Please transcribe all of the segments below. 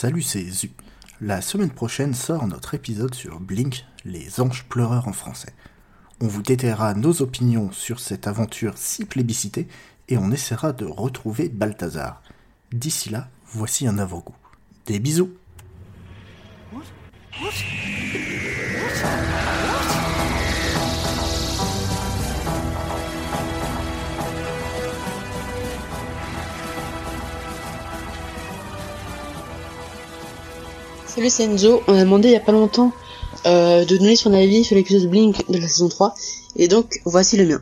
Salut, c'est Zu. La semaine prochaine sort notre épisode sur Blink, les anges pleureurs en français. On vous détaillera nos opinions sur cette aventure si plébiscitée et on essaiera de retrouver Balthazar. D'ici là, voici un avant-goût. Des bisous Salut c'est Enzo, on a demandé il y a pas longtemps euh, de donner son avis sur l'épisode Blink de la saison 3, et donc voici le mien.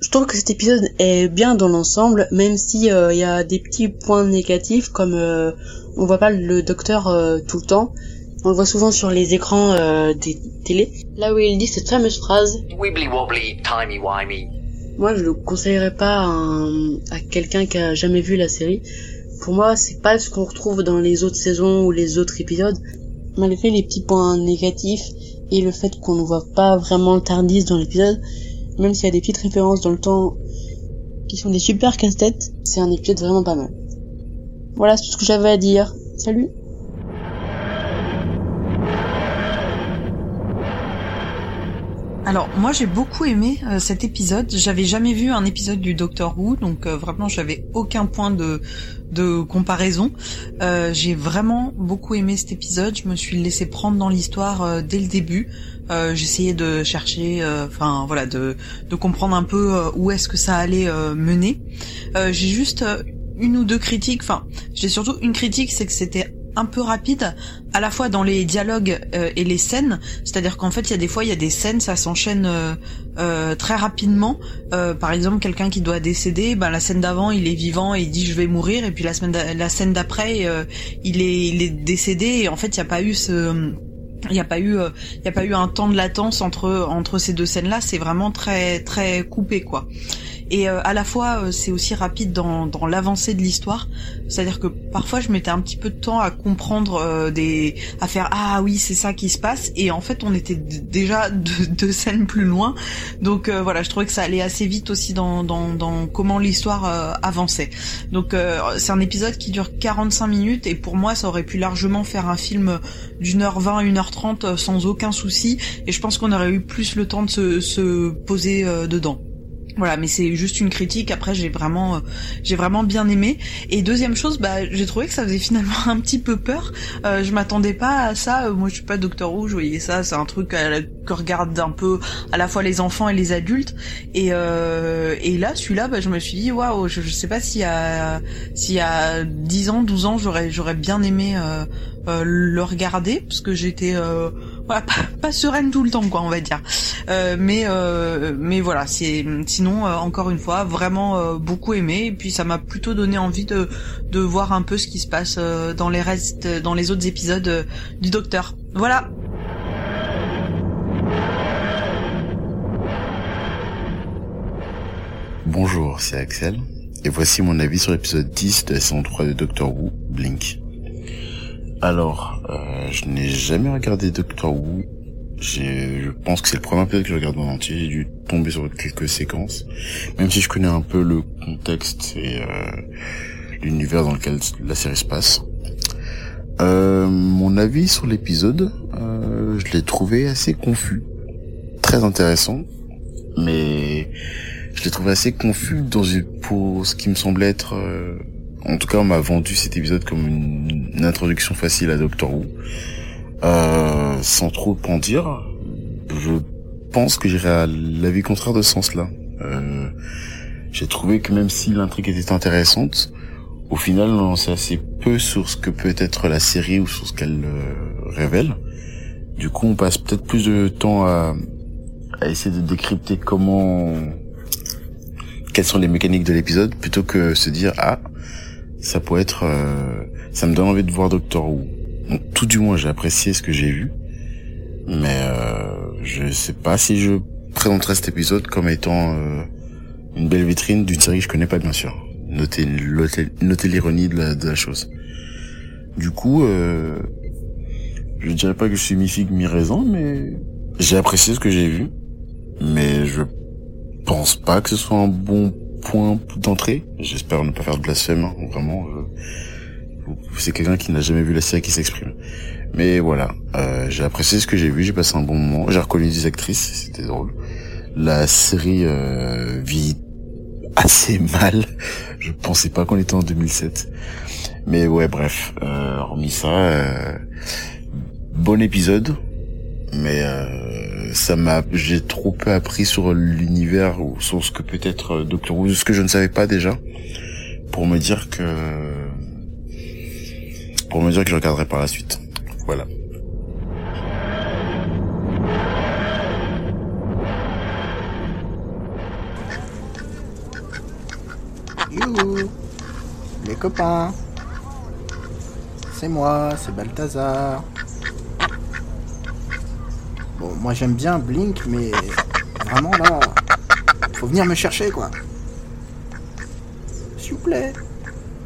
Je trouve que cet épisode est bien dans l'ensemble, même si euh, il y a des petits points négatifs, comme euh, on voit pas le docteur euh, tout le temps, on le voit souvent sur les écrans des télés, là où il dit cette fameuse phrase Wibbly wobbly, timey wimey. Moi, je le conseillerais pas à, à quelqu'un qui a jamais vu la série. Pour moi, c'est pas ce qu'on retrouve dans les autres saisons ou les autres épisodes. Malgré les petits points négatifs et le fait qu'on ne voit pas vraiment le Tardis dans l'épisode, même s'il y a des petites références dans le temps qui sont des super casse-têtes, c'est un épisode vraiment pas mal. Voilà, c'est tout ce que j'avais à dire. Salut Alors moi j'ai beaucoup aimé euh, cet épisode. J'avais jamais vu un épisode du Doctor Who, donc euh, vraiment j'avais aucun point de de comparaison. Euh, j'ai vraiment beaucoup aimé cet épisode. Je me suis laissé prendre dans l'histoire euh, dès le début. Euh, J'essayais de chercher, enfin voilà, de de comprendre un peu où est-ce que ça allait mener. J'ai juste une ou deux critiques. Enfin, j'ai surtout une critique, c'est que c'était un peu rapide à la fois dans les dialogues euh, et les scènes. C'est-à-dire qu'en fait il y a des fois il y a des scènes ça s'enchaîne euh, euh, très rapidement. Euh, par exemple quelqu'un qui doit décéder ben la scène d'avant il est vivant et il dit je vais mourir et puis la scène d'après il est il est décédé et en fait il n'y a pas eu ce il n'y a pas eu il a pas eu un temps de latence entre entre ces deux scènes là c'est vraiment très très coupé quoi et euh, à la fois euh, c'est aussi rapide dans, dans l'avancée de l'histoire. C'est à dire que parfois je mettais un petit peu de temps à comprendre euh, des à faire ah oui c'est ça qui se passe et en fait on était déjà deux, deux scènes plus loin. Donc euh, voilà je trouvais que ça allait assez vite aussi dans dans, dans comment l'histoire euh, avançait. Donc euh, c'est un épisode qui dure 45 minutes. Et pour moi ça aurait pu largement faire un film d'une heure 20 une heure 30 euh, sans aucun souci. Et je pense qu'on aurait eu plus le temps de se, se poser dedans voilà, mais c'est juste une critique. Après, j'ai vraiment, euh, j'ai vraiment bien aimé. Et deuxième chose, bah, j'ai trouvé que ça faisait finalement un petit peu peur. Euh, je m'attendais pas à ça. Euh, moi, je suis pas Docteur Who. Je voyais ça, c'est un truc que regardent un peu à la fois les enfants et les adultes. Et euh, et là, celui-là, bah, je me suis dit, waouh, je, je sais pas a, s'il y a 10 ans, 12 ans, j'aurais, j'aurais bien aimé euh, euh, le regarder parce que j'étais, pas, sereine tout le temps, quoi, on va dire. Euh, mais euh, mais voilà, c'est sinon euh, encore une fois vraiment beaucoup aimé et puis ça m'a plutôt donné envie de de voir un peu ce qui se passe dans les restes dans les autres épisodes du Docteur. Voilà. Bonjour, c'est Axel, et voici mon avis sur l'épisode 10 de la saison 3 de Doctor Who, Blink. Alors, euh, je n'ai jamais regardé Doctor Who, je pense que c'est le premier épisode que je regarde en entier, j'ai dû tomber sur quelques séquences, même si je connais un peu le contexte et euh, l'univers dans lequel la série se passe. Euh, mon avis sur l'épisode, je l'ai trouvé assez confus, très intéressant, mais je l'ai trouvé assez confus dans une, pour ce qui me semblait être en tout cas on m'a vendu cet épisode comme une, introduction facile à Doctor Who. Euh, sans trop en dire je pense que j'irai à l'avis contraire de ce sens là euh, j'ai trouvé que même si l'intrigue était intéressante au final on sait assez peu sur ce que peut être la série ou sur ce qu'elle euh, révèle. Du coup on passe peut-être plus de temps à, à essayer de décrypter comment quelles sont les mécaniques de l'épisode plutôt que se dire ah ça pourrait être euh, ça me donne envie de voir Doctor Who. Tout du moins j'ai apprécié ce que j'ai vu. Mais euh, je sais pas si je présenterais cet épisode comme étant euh, une belle vitrine d'une série que je connais pas bien sûr. Notez l'ironie de la, de la chose. Du coup euh, je dirais pas que je suis mi-figue mi-raisin mais j'ai apprécié ce que j'ai vu. Mais je pense pas que ce soit un bon point d'entrée. J'espère ne pas faire de blasphème, hein, vraiment. c'est quelqu'un qui n'a jamais vu la série qui s'exprime. Mais voilà, euh, j'ai apprécié ce que j'ai vu, j'ai passé un bon moment, j'ai reconnu des actrices, c'était drôle. La série euh, vit assez mal. Je pensais pas qu'on était en 2007. Mais ouais, bref, euh, hormis ça, euh, bon épisode. Mais euh, ça m'a, j'ai trop peu appris sur l'univers ou sur ce que peut être euh, Doctor Who, ce que je ne savais pas déjà, pour me dire que, pour me dire que je regarderai par la suite. Voilà. Youhou Les copains C'est moi, c'est Balthazar. Moi j'aime bien Blink, mais vraiment là, faut venir me chercher quoi. S'il vous plaît,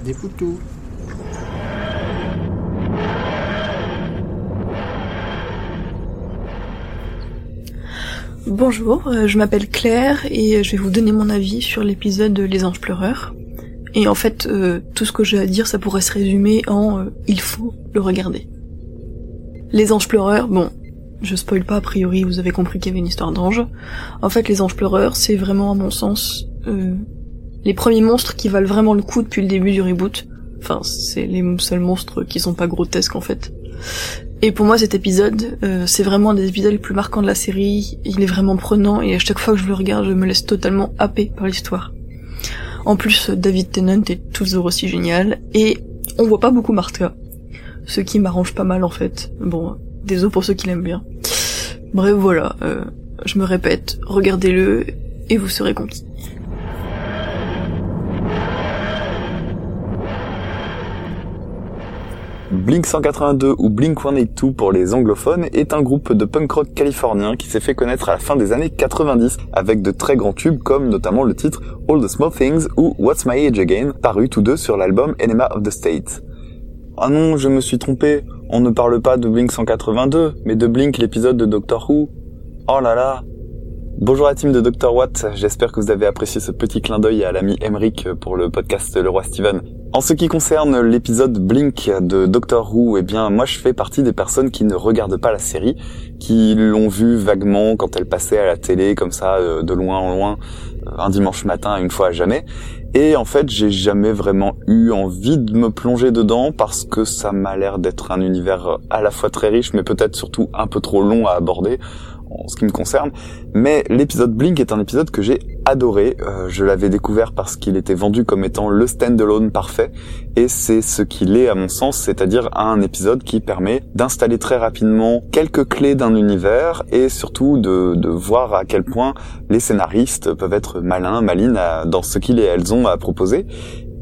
des poutous. Bonjour, euh, je m'appelle Claire et je vais vous donner mon avis sur l'épisode Les Anges Pleureurs. Et en fait, euh, tout ce que j'ai à dire, ça pourrait se résumer en euh, il faut le regarder. Les Anges Pleureurs, bon, je spoil pas a priori, vous avez compris qu'il y avait une histoire d'ange. En fait, Les Anges Pleureurs, c'est vraiment à mon sens les premiers monstres qui valent vraiment le coup depuis le début du reboot. Enfin, c'est les seuls monstres qui sont pas grotesques en fait. Et pour moi, cet épisode, euh, c'est vraiment un des épisodes les plus marquants de la série. Il est vraiment prenant et à chaque fois que je le regarde, je me laisse totalement happer par l'histoire. En plus, David Tennant est toujours aussi génial et on voit pas beaucoup Martha, ce qui m'arrange pas mal en fait. Bon, désolé pour ceux qui l'aiment bien. Bref, voilà, euh, je me répète, regardez-le et vous serez conquis. Blink 182 ou Blink 182 pour les anglophones est un groupe de punk rock californien qui s'est fait connaître à la fin des années 90 avec de très grands tubes comme notamment le titre All the Small Things ou What's My Age Again, paru tous deux sur l'album Enema of the State. Ah non, je me suis trompé, on ne parle pas de Blink 182, mais de Blink l'épisode de Doctor Who. Oh là là, Bonjour à la team de Dr. Watt, j'espère que vous avez apprécié ce petit clin d'œil à l'ami Emric pour le podcast Le Roi Steven. En ce qui concerne l'épisode Blink de Doctor Who, eh bien moi je fais partie des personnes qui ne regardent pas la série, qui l'ont vue vaguement quand elle passait à la télé comme ça euh, de loin en loin euh, un dimanche matin une fois à jamais. Et en fait, j'ai jamais vraiment eu envie de me plonger dedans parce que ça m'a l'air d'être un univers à la fois très riche mais peut-être surtout un peu trop long à aborder en ce qui me concerne. Mais l'épisode Blink est un épisode que j'ai adoré. Euh, je l'avais découvert parce qu'il était vendu comme étant le stand-alone parfait. Et c'est ce qu'il est à mon sens, c'est-à-dire un épisode qui permet d'installer très rapidement quelques clés d'un univers et surtout de, de, voir à quel point les scénaristes peuvent être malins, malines dans ce qu'ils et elles ont à proposer.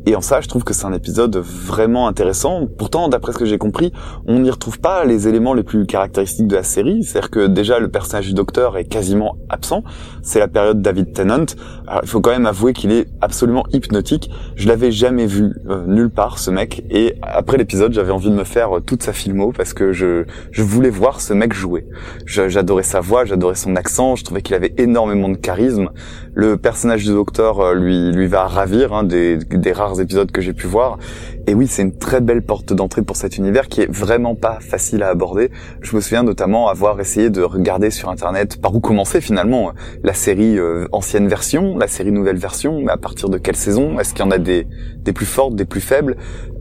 Et en ça, je trouve que c'est un épisode vraiment intéressant. Pourtant, d'après ce que j'ai compris, on n'y retrouve pas les éléments les plus caractéristiques de la série. C'est-à-dire que déjà, le personnage du docteur est quasiment absent. C'est la période David Tennant. Alors, il faut quand même avouer qu'il est absolument hypnotique. Je l'avais jamais vu euh, nulle part, ce mec. Et après l'épisode, j'avais envie de me faire euh, toute sa filmo parce que je, je voulais voir ce mec jouer. J'adorais sa voix, j'adorais son accent. Je trouvais qu'il avait énormément de charisme. Le personnage du docteur lui, lui va ravir, hein, des, des rares épisodes que j'ai pu voir. Et oui, c'est une très belle porte d'entrée pour cet univers qui est vraiment pas facile à aborder. Je me souviens notamment avoir essayé de regarder sur internet par où commencer finalement la série euh, ancienne version, la série nouvelle version, mais à partir de quelle saison? Est-ce qu'il y en a des, plus fortes, des plus faibles?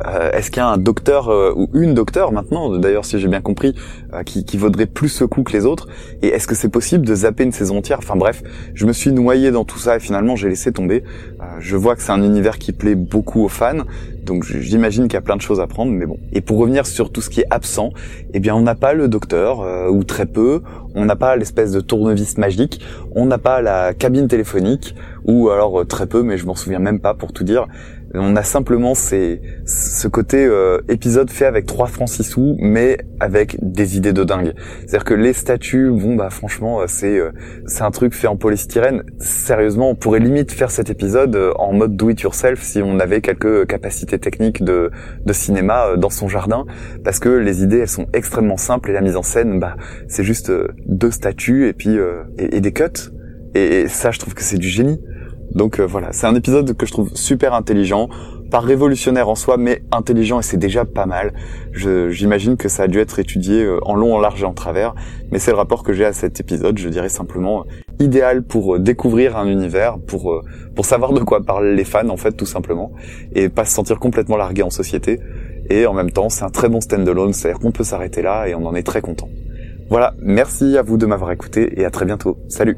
Euh, Est-ce qu'il y a un docteur euh, ou une docteur maintenant, d'ailleurs si j'ai bien compris, qui, qui vaudrait plus ce coup que les autres? Et est-ce que c'est possible de zapper une saison entière? Enfin bref, je me suis noyé dans tout ça et finalement j'ai laissé tomber. je vois que c'est un univers qui plaît beaucoup aux fans, donc j'imagine qu'il y a plein de choses à prendre, mais bon. Et pour revenir sur tout ce qui est absent, eh bien on n'a pas le docteur, euh, ou très peu, on n'a pas l'espèce de tournevis magique, on n'a pas la cabine téléphonique, ou alors euh, très peu, mais je m'en souviens même pas pour tout dire. On a simplement ce côté euh, épisode fait avec trois francs six sous, mais avec des idées de dingue. C'est-à-dire que les statues, bon bah franchement, euh, c'est c'est un truc fait en polystyrène. Sérieusement, on pourrait limite faire cet épisode en mode do it yourself si on avait quelques capacités techniques de de cinéma dans son jardin, parce que les idées elles sont extrêmement simples et la mise en scène, bah c'est juste deux statues et puis et, et des cuts. Et ça, je trouve que c'est du génie. Donc euh, voilà, c'est un épisode que je trouve super intelligent. pas révolutionnaire en soi, mais intelligent et c'est déjà pas mal. J'imagine que ça a dû être étudié euh, en long, en large et en travers, mais c'est le rapport que j'ai à cet épisode, je dirais simplement euh, idéal pour euh, découvrir un univers, pour pour savoir de quoi parlent les fans en fait tout simplement, et pas se sentir complètement largué en société. Et en même temps, c'est un très bon stand-alone, c'est-à-dire qu'on peut s'arrêter là et on en est très content. Voilà, merci à vous de m'avoir écouté et à très bientôt. Salut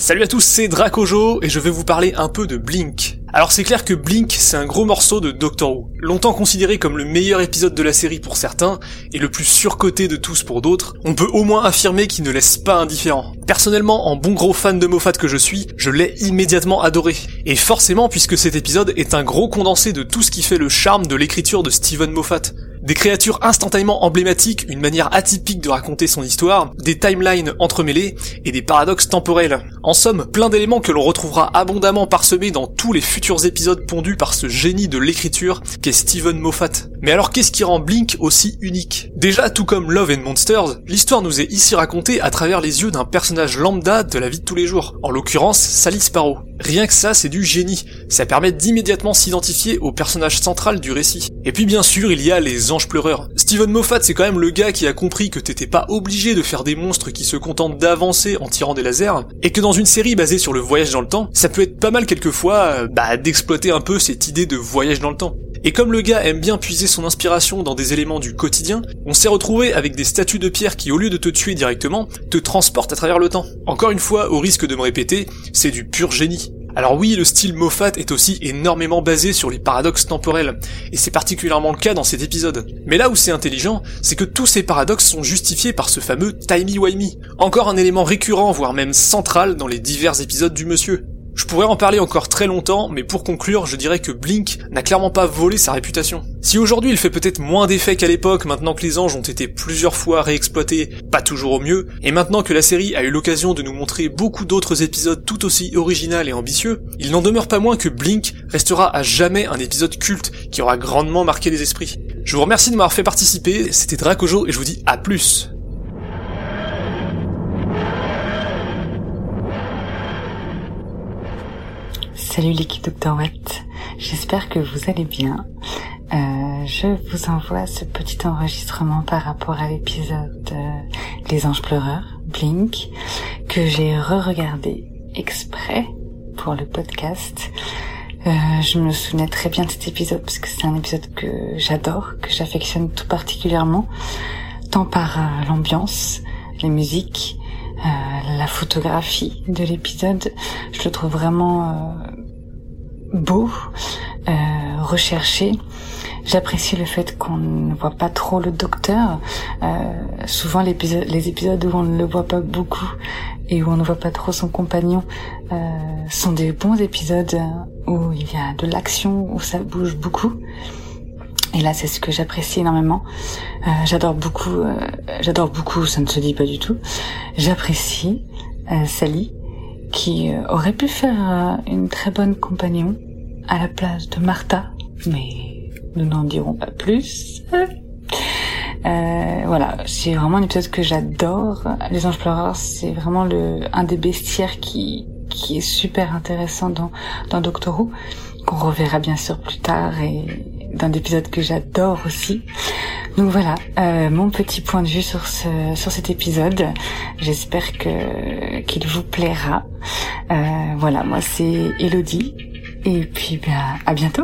Salut à tous, c'est Dracojo et je vais vous parler un peu de Blink. Alors c'est clair que Blink, c'est un gros morceau de Doctor Who. Longtemps considéré comme le meilleur épisode de la série pour certains, et le plus surcoté de tous pour d'autres, on peut au moins affirmer qu'il ne laisse pas indifférent. Personnellement, en bon gros fan de Moffat que je suis, je l'ai immédiatement adoré. Et forcément puisque cet épisode est un gros condensé de tout ce qui fait le charme de l'écriture de Steven Moffat. Des créatures instantanément emblématiques, une manière atypique de raconter son histoire, des timelines entremêlées et des paradoxes temporels. En somme, plein d'éléments que l'on retrouvera abondamment parsemés dans tous les futurs épisodes pondus par ce génie de l'écriture qu'est Steven Moffat. Mais alors qu'est-ce qui rend Blink aussi unique? Déjà, tout comme Love and Monsters, l'histoire nous est ici racontée à travers les yeux d'un personnage lambda de la vie de tous les jours, en l'occurrence Sally Sparrow. Rien que ça, c'est du génie. Ça permet d'immédiatement s'identifier au personnage central du récit. Et puis bien sûr, il y a les anges pleureurs. Steven Moffat, c'est quand même le gars qui a compris que t'étais pas obligé de faire des monstres qui se contentent d'avancer en tirant des lasers, et que dans une série basée sur le voyage dans le temps, ça peut être pas mal quelquefois, euh, bah, d'exploiter un peu cette idée de voyage dans le temps. Et comme le gars aime bien puiser son inspiration dans des éléments du quotidien, on s'est retrouvé avec des statues de pierre qui au lieu de te tuer directement, te transportent à travers le temps. Encore une fois, au risque de me répéter, c'est du pur génie. Alors oui, le style Moffat est aussi énormément basé sur les paradoxes temporels, et c'est particulièrement le cas dans cet épisode. Mais là où c'est intelligent, c'est que tous ces paradoxes sont justifiés par ce fameux timey-wimey, encore un élément récurrent, voire même central dans les divers épisodes du monsieur. Je pourrais en parler encore très longtemps, mais pour conclure, je dirais que Blink n'a clairement pas volé sa réputation. Si aujourd'hui il fait peut-être moins d'effet qu'à l'époque, maintenant que les anges ont été plusieurs fois réexploités, pas toujours au mieux, et maintenant que la série a eu l'occasion de nous montrer beaucoup d'autres épisodes tout aussi original et ambitieux, il n'en demeure pas moins que Blink restera à jamais un épisode culte qui aura grandement marqué les esprits. Je vous remercie de m'avoir fait participer, c'était Dracojo et je vous dis à plus Salut l'équipe Watt, j'espère que vous allez bien. Euh, je vous envoie ce petit enregistrement par rapport à l'épisode euh, Les Anges Pleureurs, Blink, que j'ai re-regardé exprès pour le podcast. Euh, je me souvenais très bien de cet épisode parce que c'est un épisode que j'adore, que j'affectionne tout particulièrement, tant par l'ambiance, les musiques, la photographie de l'épisode. Je le trouve vraiment beau, euh, recherché. J'apprécie le fait qu'on ne voit pas trop le docteur. Euh, souvent, les épisodes où on ne le voit pas beaucoup et où on ne voit pas trop son compagnon euh, sont des bons épisodes où il y a de l'action, où ça bouge beaucoup. Et là, c'est ce que j'apprécie énormément. Euh, j'adore beaucoup, euh, j'adore beaucoup, ça ne se dit pas du tout. J'apprécie euh, Sally, qui euh, aurait pu faire euh, une très bonne compagnon à la place de Martha, mais nous n'en dirons pas plus. Euh, voilà, c'est vraiment un épisode que j'adore. Les Anges Pleureurs, c'est vraiment le un des bestiaires qui qui est super intéressant dans dans Doctor Who, qu'on reverra bien sûr plus tard et d'un épisode que j'adore aussi. Donc voilà, euh, mon petit point de vue sur ce sur cet épisode. J'espère qu'il vous plaira. Euh, voilà, moi c'est Elodie et puis ben à bientôt.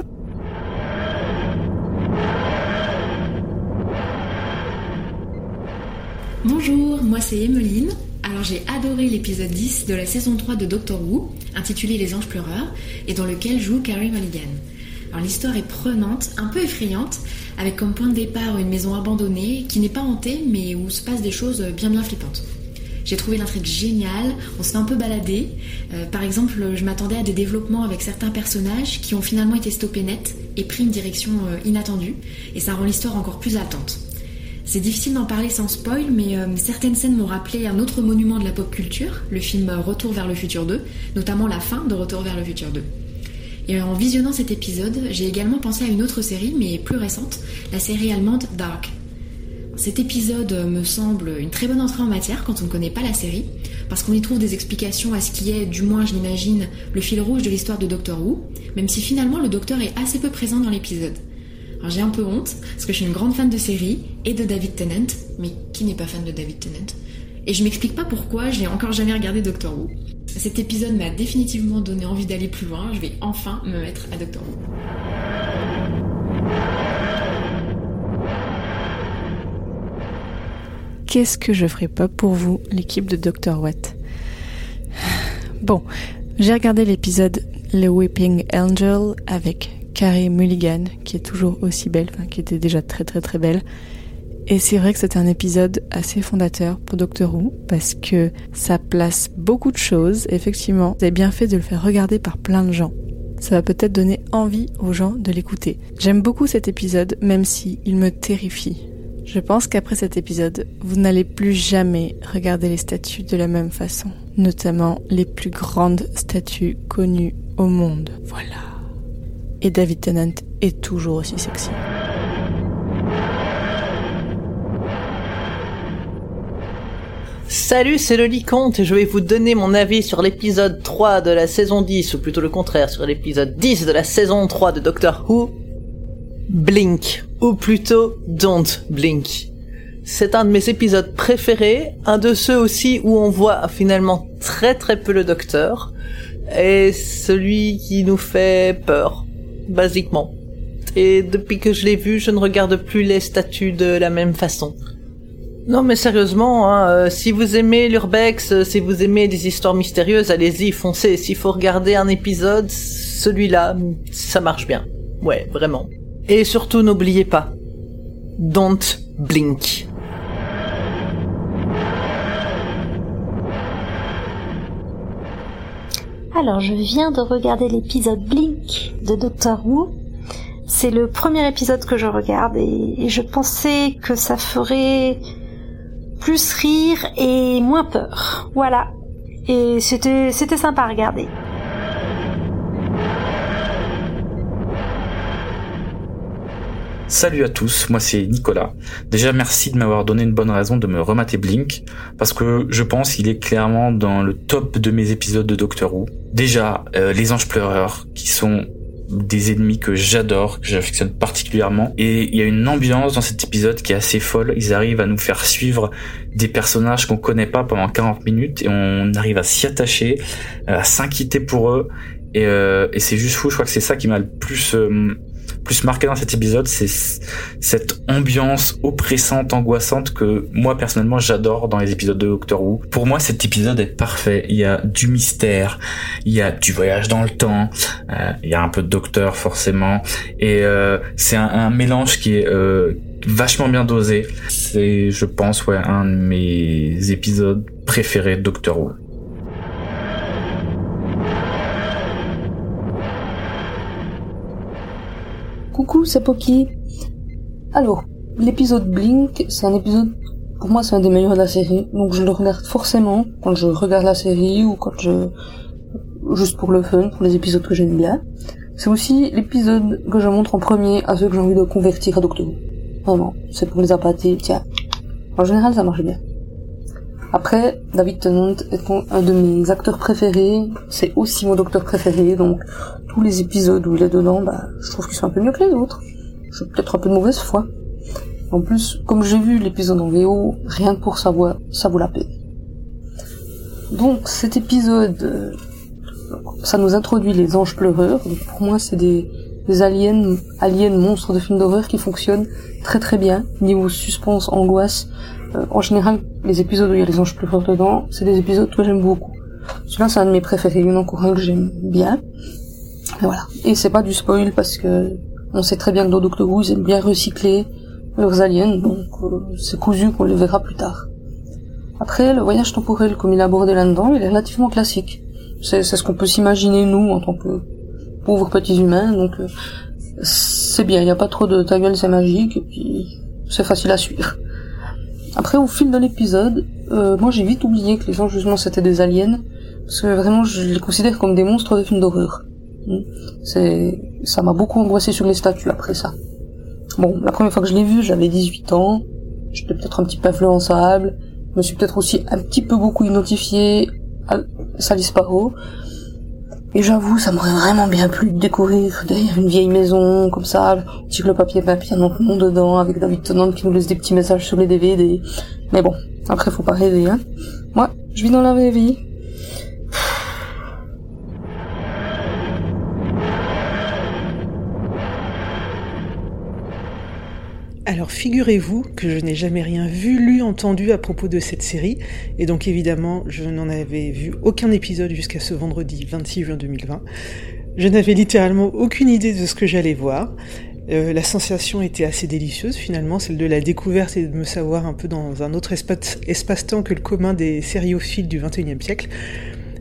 Bonjour, moi c'est Emeline. Alors j'ai adoré l'épisode 10 de la saison 3 de Doctor Who, intitulé Les Anges Pleureurs, et dans lequel joue Carrie Mulligan. L'histoire est prenante, un peu effrayante, avec comme point de départ une maison abandonnée qui n'est pas hantée mais où se passent des choses bien bien flippantes. J'ai trouvé l'intrigue géniale, on se fait un peu balader. Euh, par exemple, je m'attendais à des développements avec certains personnages qui ont finalement été stoppés net et pris une direction euh, inattendue, et ça rend l'histoire encore plus attente. C'est difficile d'en parler sans spoil, mais euh, certaines scènes m'ont rappelé un autre monument de la pop culture, le film Retour vers le futur 2, notamment la fin de Retour vers le futur 2. Et en visionnant cet épisode, j'ai également pensé à une autre série, mais plus récente, la série allemande Dark. Cet épisode me semble une très bonne entrée en matière quand on ne connaît pas la série, parce qu'on y trouve des explications à ce qui est, du moins je l'imagine, le fil rouge de l'histoire de Doctor Who, même si finalement le Docteur est assez peu présent dans l'épisode. Alors j'ai un peu honte, parce que je suis une grande fan de série et de David Tennant, mais qui n'est pas fan de David Tennant? Et je m'explique pas pourquoi j'ai encore jamais regardé Doctor Who. Cet épisode m'a définitivement donné envie d'aller plus loin, je vais enfin me mettre à Doctor Who. Qu'est-ce que je ferais pas pour vous, l'équipe de Dr. Watt Bon, j'ai regardé l'épisode The Weeping Angel avec Carrie Mulligan, qui est toujours aussi belle, enfin qui était déjà très très très belle. Et c'est vrai que c'était un épisode assez fondateur pour Doctor Who, parce que ça place beaucoup de choses. Effectivement, vous avez bien fait de le faire regarder par plein de gens. Ça va peut-être donner envie aux gens de l'écouter. J'aime beaucoup cet épisode, même si il me terrifie. Je pense qu'après cet épisode, vous n'allez plus jamais regarder les statues de la même façon, notamment les plus grandes statues connues au monde. Voilà. Et David Tennant est toujours aussi sexy. Salut, c'est le Licomte et je vais vous donner mon avis sur l'épisode 3 de la saison 10, ou plutôt le contraire, sur l'épisode 10 de la saison 3 de Doctor Who, Blink, ou plutôt Don't Blink. C'est un de mes épisodes préférés, un de ceux aussi où on voit finalement très très peu le Docteur, et celui qui nous fait peur, basiquement. Et depuis que je l'ai vu, je ne regarde plus les statues de la même façon. Non mais sérieusement, hein, euh, si vous aimez l'urbex, euh, si vous aimez des histoires mystérieuses, allez-y, foncez. S'il faut regarder un épisode, celui-là, ça marche bien. Ouais, vraiment. Et surtout, n'oubliez pas, don't blink. Alors, je viens de regarder l'épisode Blink de Doctor Who. C'est le premier épisode que je regarde et, et je pensais que ça ferait plus rire et moins peur. Voilà. Et c'était c'était sympa à regarder. Salut à tous, moi c'est Nicolas. Déjà merci de m'avoir donné une bonne raison de me remater Blink, parce que je pense qu'il est clairement dans le top de mes épisodes de Doctor Who. Déjà, euh, les anges pleureurs, qui sont des ennemis que j'adore, que j'affectionne particulièrement. Et il y a une ambiance dans cet épisode qui est assez folle. Ils arrivent à nous faire suivre des personnages qu'on connaît pas pendant 40 minutes et on arrive à s'y attacher, à s'inquiéter pour eux. Et, euh, et c'est juste fou. Je crois que c'est ça qui m'a le plus euh, plus marqué dans cet épisode, c'est cette ambiance oppressante, angoissante que moi personnellement j'adore dans les épisodes de Doctor Who. Pour moi, cet épisode est parfait. Il y a du mystère, il y a du voyage dans le temps, euh, il y a un peu de Docteur forcément, et euh, c'est un, un, mélange qui est euh, vachement bien dosé. C'est, je pense, ouais, un de mes épisodes préférés de Doctor Who. Coucou, c'est Poki. Alors, l'épisode Blink, c'est un épisode, pour moi, c'est un des meilleurs de la série. Donc, je le regarde forcément quand je regarde la série ou quand je, juste pour le fun, pour les épisodes que j'aime bien. C'est aussi l'épisode que je montre en premier à ceux que j'ai envie de convertir à Doctor Who. Vraiment, c'est pour les appâter, tiens. En général, ça marche bien. Après, David Tennant est un de mes acteurs préférés, c'est aussi mon docteur préféré, donc tous les épisodes où il est dedans, bah, je trouve qu'ils sont un peu mieux que les autres. J'ai peut-être un peu de mauvaise foi. En plus, comme j'ai vu l'épisode en VO, rien que pour sa voix, ça vaut la peine. Donc cet épisode, euh, ça nous introduit les anges pleureurs. Pour moi, c'est des, des aliens, aliens monstres de films d'horreur qui fonctionnent très très bien. Niveau suspense, angoisse. Euh, en général, les épisodes où il y a les anges pleureurs dedans, c'est des épisodes que j'aime beaucoup. Celui-là, c'est un de mes préférés. Il y en a encore un que j'aime bien. Et voilà. Et c'est pas du spoil parce que on sait très bien que dans Doctor Who, ils aiment bien recycler leurs aliens, donc euh, c'est cousu qu'on les verra plus tard. Après, le voyage temporel, comme il a abordé là-dedans, il est relativement classique. C'est ce qu'on peut s'imaginer, nous, en tant que pauvres petits humains, donc euh, c'est bien, il n'y a pas trop de ta gueule, c'est magique, et puis c'est facile à suivre. Après, au fil de l'épisode, euh, moi j'ai vite oublié que les gens, justement, c'était des aliens, parce que vraiment, je les considère comme des monstres de films d'horreur. C'est, ça m'a beaucoup angoissé sur les statues après ça. Bon, la première fois que je l'ai vu, j'avais 18 ans. j'étais peut-être un petit peu influençable. Je me suis peut-être aussi un petit peu beaucoup identifié à Sally Sparrow. Et j'avoue, ça m'aurait vraiment bien plu de découvrir derrière une vieille maison, comme ça, tire le papier papier, notre nom dedans, avec David Tennant qui nous laisse des petits messages sur les DVD. Mais bon, après faut pas rêver, hein. Moi, je vis dans la vraie vie. Alors figurez-vous que je n'ai jamais rien vu, lu, entendu à propos de cette série, et donc évidemment je n'en avais vu aucun épisode jusqu'à ce vendredi 26 juin 2020. Je n'avais littéralement aucune idée de ce que j'allais voir. Euh, la sensation était assez délicieuse finalement, celle de la découverte et de me savoir un peu dans un autre espace- espace-temps que le commun des sériophiles du 21e siècle.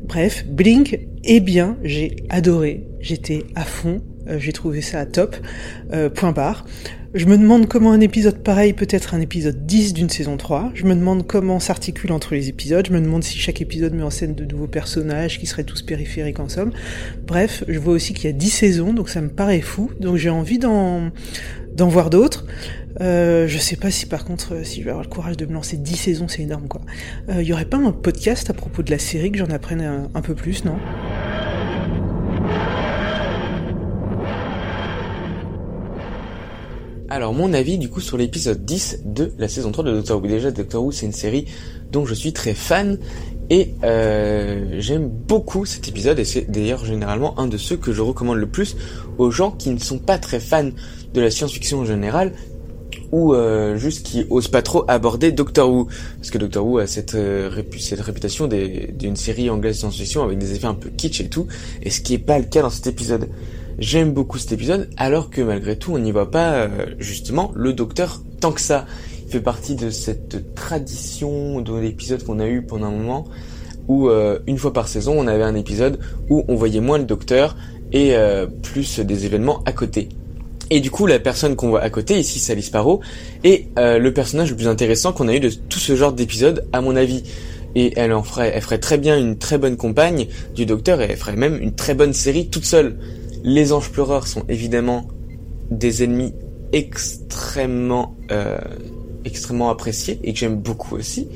Bref, Blink, eh bien, j'ai adoré, j'étais à fond, euh, j'ai trouvé ça top, euh, point barre. Je me demande comment un épisode pareil peut être un épisode 10 d'une saison 3. Je me demande comment s'articule entre les épisodes. Je me demande si chaque épisode met en scène de nouveaux personnages qui seraient tous périphériques en somme. Bref, je vois aussi qu'il y a 10 saisons, donc ça me paraît fou. Donc j'ai envie d'en, voir d'autres. Euh, je sais pas si par contre, si je vais avoir le courage de me lancer 10 saisons, c'est énorme quoi. Euh, y aurait pas un podcast à propos de la série que j'en apprenne un peu plus, non? Alors mon avis du coup sur l'épisode 10 de la saison 3 de Doctor Who. Déjà Doctor Who c'est une série dont je suis très fan et euh, j'aime beaucoup cet épisode et c'est d'ailleurs généralement un de ceux que je recommande le plus aux gens qui ne sont pas très fans de la science-fiction en général ou euh, juste qui osent pas trop aborder Doctor Who parce que Doctor Who a cette, euh, réputation d'une série anglaise de science-fiction avec des effets un peu kitsch et tout et ce qui est pas le cas dans cet épisode. J'aime beaucoup cet épisode alors que malgré tout on n'y voit pas euh, justement le docteur tant que ça. Il fait partie de cette tradition de l'épisode qu'on a eu pendant un moment où euh, une fois par saison on avait un épisode où on voyait moins le docteur et euh, plus des événements à côté. Et du coup, la personne qu'on voit à côté, ici Sally Sparrow, est euh, le personnage le plus intéressant qu'on a eu de tout ce genre d'épisode, à mon avis. Et elle en ferait, elle ferait très bien une très bonne compagne du Docteur et elle ferait même une très bonne série toute seule. Les Anges Pleureurs sont évidemment des ennemis extrêmement, euh, extrêmement appréciés et que j'aime beaucoup aussi.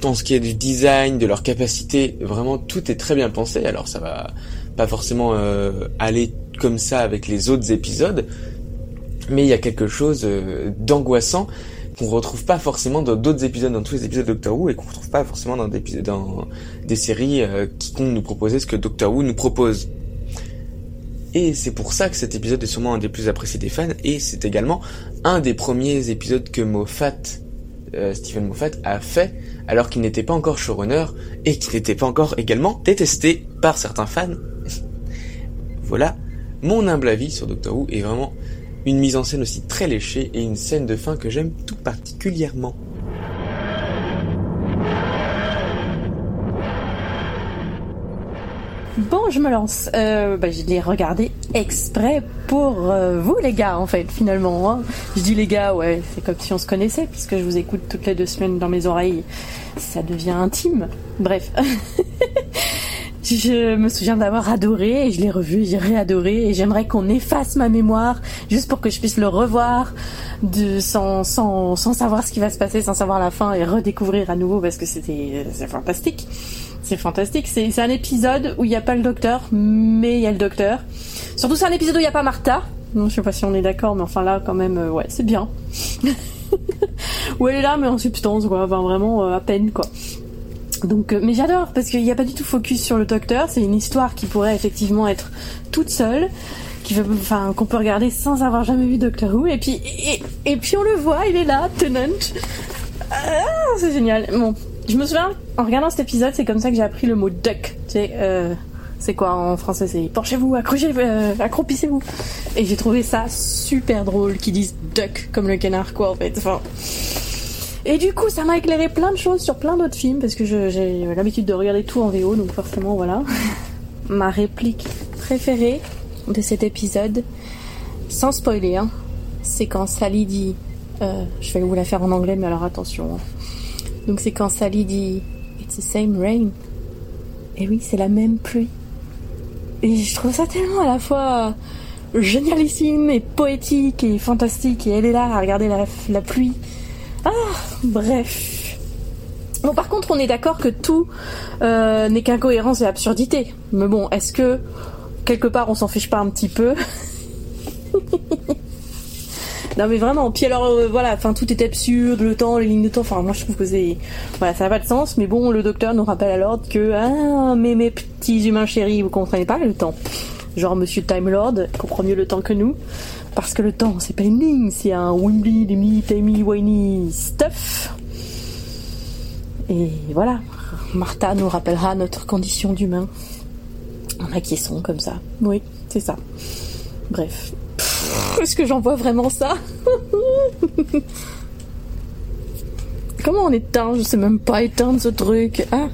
Dans ce qui est du design, de leur capacité, vraiment tout est très bien pensé. Alors ça va pas forcément euh, aller comme ça avec les autres épisodes, mais il y a quelque chose euh, d'angoissant qu'on retrouve pas forcément dans d'autres épisodes, dans tous les épisodes de Doctor Who, et qu'on retrouve pas forcément dans des, épis- dans des séries euh, qui comptent nous proposer ce que Doctor Who nous propose. Et c'est pour ça que cet épisode est sûrement un des plus appréciés des fans, et c'est également un des premiers épisodes que Moffat, euh, Stephen Moffat, a fait, alors qu'il n'était pas encore showrunner, et qu'il n'était pas encore également détesté par certains fans. voilà mon humble avis sur Doctor Who, est vraiment une mise en scène aussi très léchée, et une scène de fin que j'aime tout particulièrement. Bon, je me lance. Euh, bah, je l'ai regardé exprès pour euh, vous, les gars, en fait, finalement. hein. Je dis les gars, ouais, c'est comme si on se connaissait, puisque je vous écoute toutes les deux semaines dans mes oreilles. Ça devient intime. Bref. je me souviens d'avoir adoré, et je l'ai revu, j'ai réadoré, et j'aimerais qu'on efface ma mémoire, juste pour que je puisse le revoir, de, sans, sans, sans savoir ce qui va se passer, sans savoir la fin, et redécouvrir à nouveau, parce que c'était c'est fantastique. C'est fantastique. C'est un épisode où il n'y a pas le docteur, mais il y a le docteur. Surtout, c'est un épisode où il n'y a pas Martha. Non, je sais pas si on est d'accord, mais enfin là, quand même, euh, ouais, c'est bien. où elle est là, mais en substance, quoi. Enfin, vraiment, euh, à peine, quoi. Donc, euh, mais j'adore parce qu'il n'y a pas du tout focus sur le docteur. C'est une histoire qui pourrait effectivement être toute seule, qu'on peut regarder sans avoir jamais vu Doctor Who. Et puis, et, puis on le voit, il est là, Tennant. Ah, c'est génial. Bon, je me souviens, en regardant cet épisode, c'est comme ça que j'ai appris le mot duck. Tu sais, euh, c'est quoi en français C'est penchez-vous, accrochez-vous, euh, accroupissez-vous. Et j'ai trouvé ça super drôle qu'ils disent duck comme le canard, quoi, en fait. Enfin. Et du coup, ça m'a éclairé plein de choses sur plein d'autres films parce que j'ai l'habitude de regarder tout en VO, donc forcément, voilà. Ma réplique préférée de cet épisode, sans spoiler, hein, c'est quand Sally dit. euh, je vais vous la faire en anglais, mais alors attention. hein. Donc c'est quand Sally dit It's the same rain. Et oui, c'est la même pluie. Et je trouve ça tellement à la fois génialissime et poétique et fantastique. Et elle est là à regarder la, pluie Ah, bref. Bon, par contre, on est d'accord que tout euh, n'est qu'incohérence et absurdité. Mais bon, est-ce que quelque part on s'en fiche pas un petit peu? Non mais vraiment. Puis alors euh, voilà, enfin tout est absurde, le temps, les lignes de temps. Enfin moi je trouve que c'est voilà, ça n'a pas de sens. Mais bon, le docteur nous rappelle à l'ordre que ah mais mes petits humains chéris, vous comprenez pas le temps. Genre Monsieur Time Lord comprend mieux le temps que nous, parce que le temps c'est pas une ligne, c'est un wimbly, demi, timey, whiny stuff. Et voilà, Martha nous rappellera notre condition d'humain. En acquiesçant comme ça. Oui, c'est ça. Bref. Est-ce que j'en vois vraiment ça Comment on éteint? Je sais même pas éteindre ce truc. Ah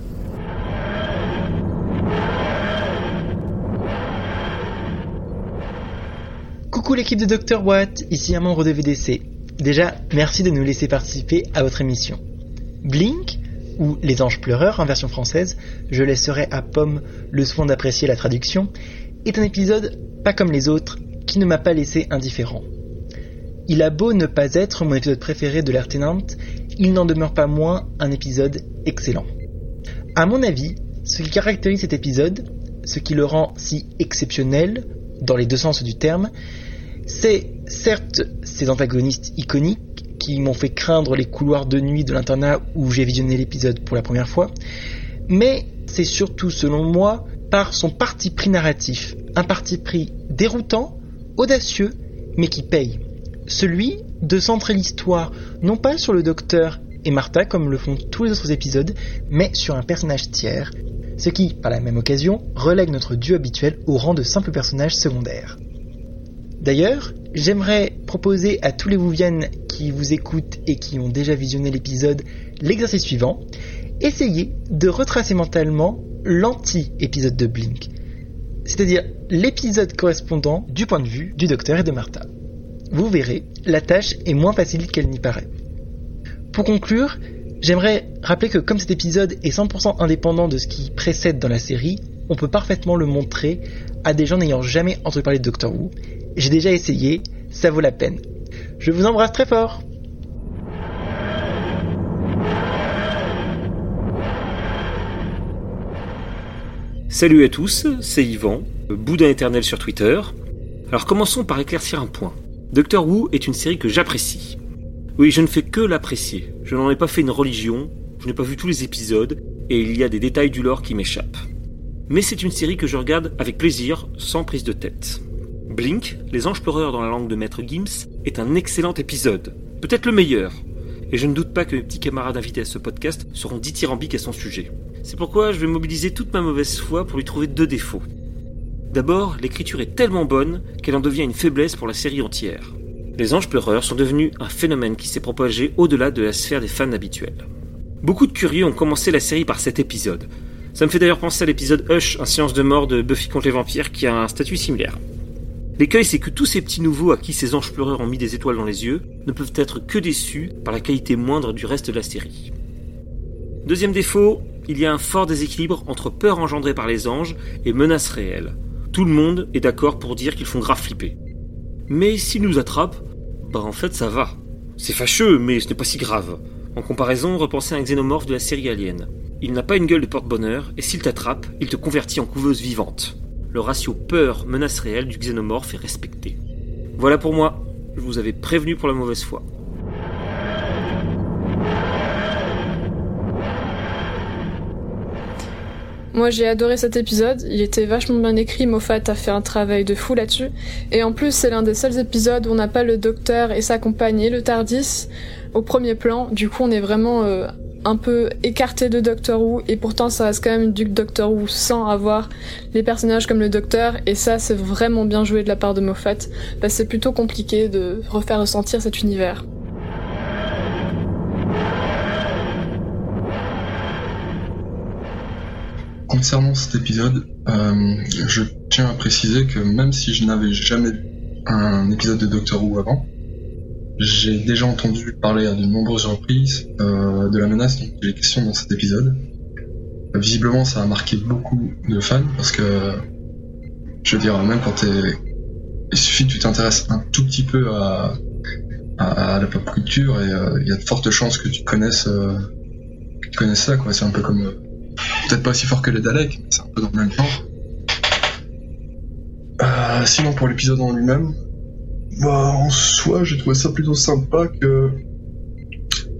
Coucou l'équipe de Dr Watt, ici un membre de VDC. Déjà, merci de nous laisser participer à votre émission. Blink, ou Les Anges Pleureurs en version française, je laisserai à Pomme le soin d'apprécier la traduction, est un épisode pas comme les autres, qui ne m'a pas laissé indifférent. Il a beau ne pas être mon épisode préféré de Lieutenant, il n'en demeure pas moins un épisode excellent. À mon avis, ce qui caractérise cet épisode, ce qui le rend si exceptionnel, dans les deux sens du terme, c'est certes ses antagonistes iconiques qui m'ont fait craindre les couloirs de nuit de l'internat où j'ai visionné l'épisode pour la première fois, mais c'est surtout selon moi par son parti pris narratif, un parti pris déroutant, audacieux, mais qui paye. Celui de centrer l'histoire non pas sur le docteur et Martha comme le font tous les autres épisodes, mais sur un personnage tiers, ce qui, par la même occasion, relègue notre duo habituel au rang de simple personnage secondaire. D'ailleurs, j'aimerais proposer à tous les Wouviennes qui vous écoutent et qui ont déjà visionné l'épisode l'exercice suivant. Essayez de retracer mentalement l'anti-épisode de Blink, c'est-à-dire l'épisode correspondant du point de vue du docteur et de Martha. Vous verrez, la tâche est moins facile qu'elle n'y paraît. Pour conclure, j'aimerais rappeler que comme cet épisode est 100% indépendant de ce qui précède dans la série, on peut parfaitement le montrer à des gens n'ayant jamais entendu parler de Doctor Who. J'ai déjà essayé, ça vaut la peine. Je vous embrasse très fort Salut à tous, c'est Yvan, Boudin éternel sur Twitter. Alors commençons par éclaircir un point. Doctor Who est une série que j'apprécie. Oui, je ne fais que l'apprécier. Je n'en ai pas fait une religion, je n'ai pas vu tous les épisodes, et il y a des détails du lore qui m'échappent. Mais c'est une série que je regarde avec plaisir, sans prise de tête. Blink, Les Anges Pleureurs dans la langue de Maître Gims, est un excellent épisode, peut-être le meilleur. Et je ne doute pas que mes petits camarades invités à ce podcast seront dithyrambiques à son sujet. C'est pourquoi je vais mobiliser toute ma mauvaise foi pour lui trouver deux défauts. D'abord, l'écriture est tellement bonne qu'elle en devient une faiblesse pour la série entière. Les anges pleureurs sont devenus un phénomène qui s'est propagé au-delà de la sphère des fans habituels. Beaucoup de curieux ont commencé la série par cet épisode. Ça me fait d'ailleurs penser à l'épisode Hush, un science de mort de Buffy contre les vampires qui a un statut similaire. L'écueil, c'est que tous ces petits nouveaux à qui ces anges pleureurs ont mis des étoiles dans les yeux ne peuvent être que déçus par la qualité moindre du reste de la série. Deuxième défaut, il y a un fort déséquilibre entre peur engendrée par les anges et menaces réelles. Tout le monde est d'accord pour dire qu'ils font grave flipper. Mais s'ils nous attrapent, bah en fait ça va. C'est fâcheux, mais ce n'est pas si grave. En comparaison, repensez à un xénomorphe de la série Alien. Il n'a pas une gueule de porte-bonheur, et s'il t'attrape, il te convertit en couveuse vivante. Le ratio peur-menace réelle du xénomorphe est respecté. Voilà pour moi, je vous avais prévenu pour la mauvaise foi. Moi j'ai adoré cet épisode, il était vachement bien écrit, Moffat a fait un travail de fou là-dessus. Et en plus c'est l'un des seuls épisodes où on n'a pas le docteur et sa compagne et le Tardis au premier plan, du coup on est vraiment euh, un peu écarté de Doctor Who. Et pourtant ça reste quand même du Doctor Who sans avoir les personnages comme le Docteur. Et ça c'est vraiment bien joué de la part de Moffat. Que c'est plutôt compliqué de refaire ressentir cet univers. Concernant cet épisode, euh, je tiens à préciser que même si je n'avais jamais vu un épisode de Doctor Who avant, j'ai déjà entendu parler à de nombreuses reprises euh, de la menace dont il est question dans cet épisode. Visiblement, ça a marqué beaucoup de fans parce que, je veux dire, même quand t'es, il suffit que tu t'intéresses un tout petit peu à, la pop culture et euh, il y a de fortes chances que tu connaisses, que tu connaisses ça, quoi. C'est un peu comme, peut-être pas aussi fort que les Daleks, mais c'est un peu dans le même genre. Euh, sinon, pour l'épisode en lui-même, bah, en soi, j'ai trouvé ça plutôt sympa que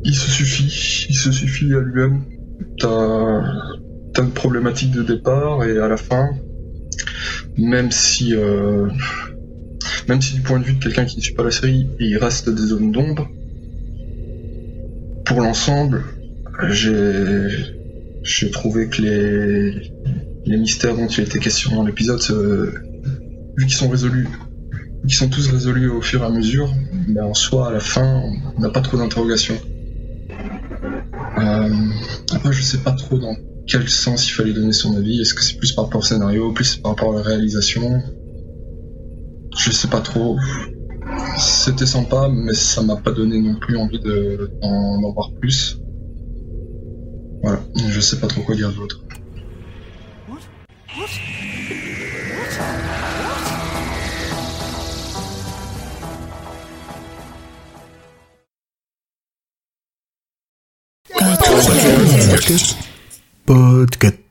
il se suffit, il se suffit à lui-même. T'as, une problématique de départ et à la fin, même si, euh, même si du point de vue de quelqu'un qui ne suit pas la série, il reste des zones d'ombre, pour l'ensemble, j'ai, j'ai trouvé que les, mystères dont il était question dans l'épisode, se- vu qu'ils sont résolus, qu'ils sont tous résolus au fur et à mesure, mais en soi, à la fin, on n'a pas trop d'interrogations. Euh, après, je sais pas trop dans quel sens il fallait donner son avis. Est-ce que c'est plus par rapport au scénario, plus par rapport à la réalisation? Je sais pas trop. C'était sympa, mais ça m'a pas donné non plus envie de- d'en d'en voir plus. Voilà, je sais pas trop quoi dire d'autre. Podcast.